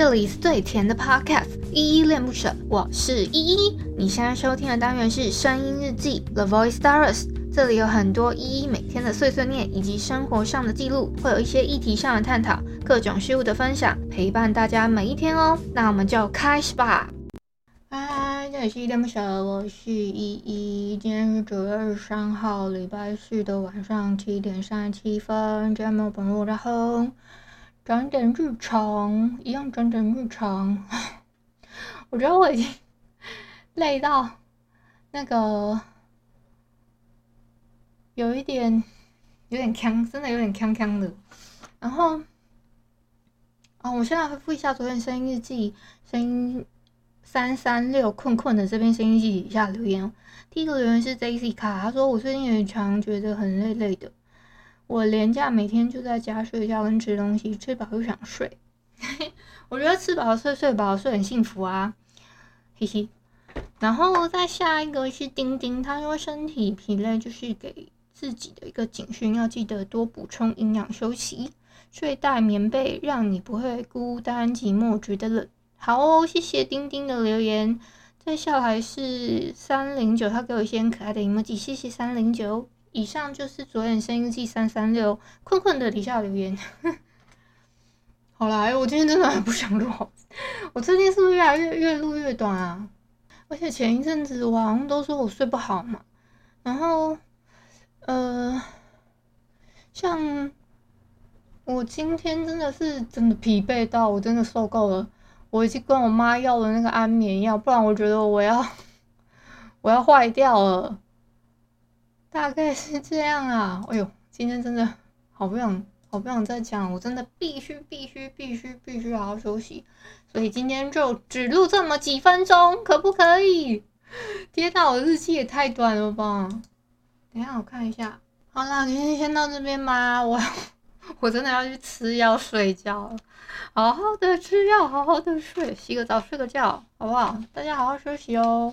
这里是最甜的 Podcast，依依恋不舍，我是依依。你现在收听的单元是声音日记 The Voice Diaries，这里有很多依依每天的碎碎念以及生活上的记录，会有一些议题上的探讨，各种事物的分享，陪伴大家每一天哦。那我们就开始吧。嗨，这里是依恋不舍，我是依依。今天是九月二十三号，礼拜四的晚上七点三十七分，节目本录然后。讲点日常，一样讲点日常。我觉得我已经累到那个有一点有点呛，真的有点呛呛的。然后，哦，我现在回复一下昨天声音日记，声音三三六困困的这边声音日记底下留言。第一个留言是 Daisy 卡，他说我最近也常觉得很累累的。我连假每天就在家睡觉跟吃东西，吃饱又想睡。我觉得吃饱睡，睡饱睡很幸福啊，嘿嘿。然后再下一个是丁丁，他说身体疲累就是给自己的一个警讯，要记得多补充营养休息，睡袋棉被让你不会孤单寂寞觉得冷。好哦，谢谢丁丁的留言。再下来是三零九，他给我一些很可爱的 emoji，谢谢三零九。以上就是昨天声音记三三六困困的底下留言。好啦，我今天真的很不想录，我最近是不是越来越越录越短啊？而且前一阵子我好像都说我睡不好嘛，然后呃，像我今天真的是真的疲惫到我真的受够了，我已经跟我妈要了那个安眠药，不然我觉得我要 我要坏掉了。大概是这样啊，哎呦，今天真的好不想，好不想再讲，我真的必须必须必须必须好好休息，所以今天就只录这么几分钟，可不可以？天哪，我的日记也太短了吧！等下我看一下，好啦，今天先到这边吧，我 我真的要去吃药睡觉了，好好的吃药，好好的睡，洗个澡睡个觉，好不好？大家好好休息哦。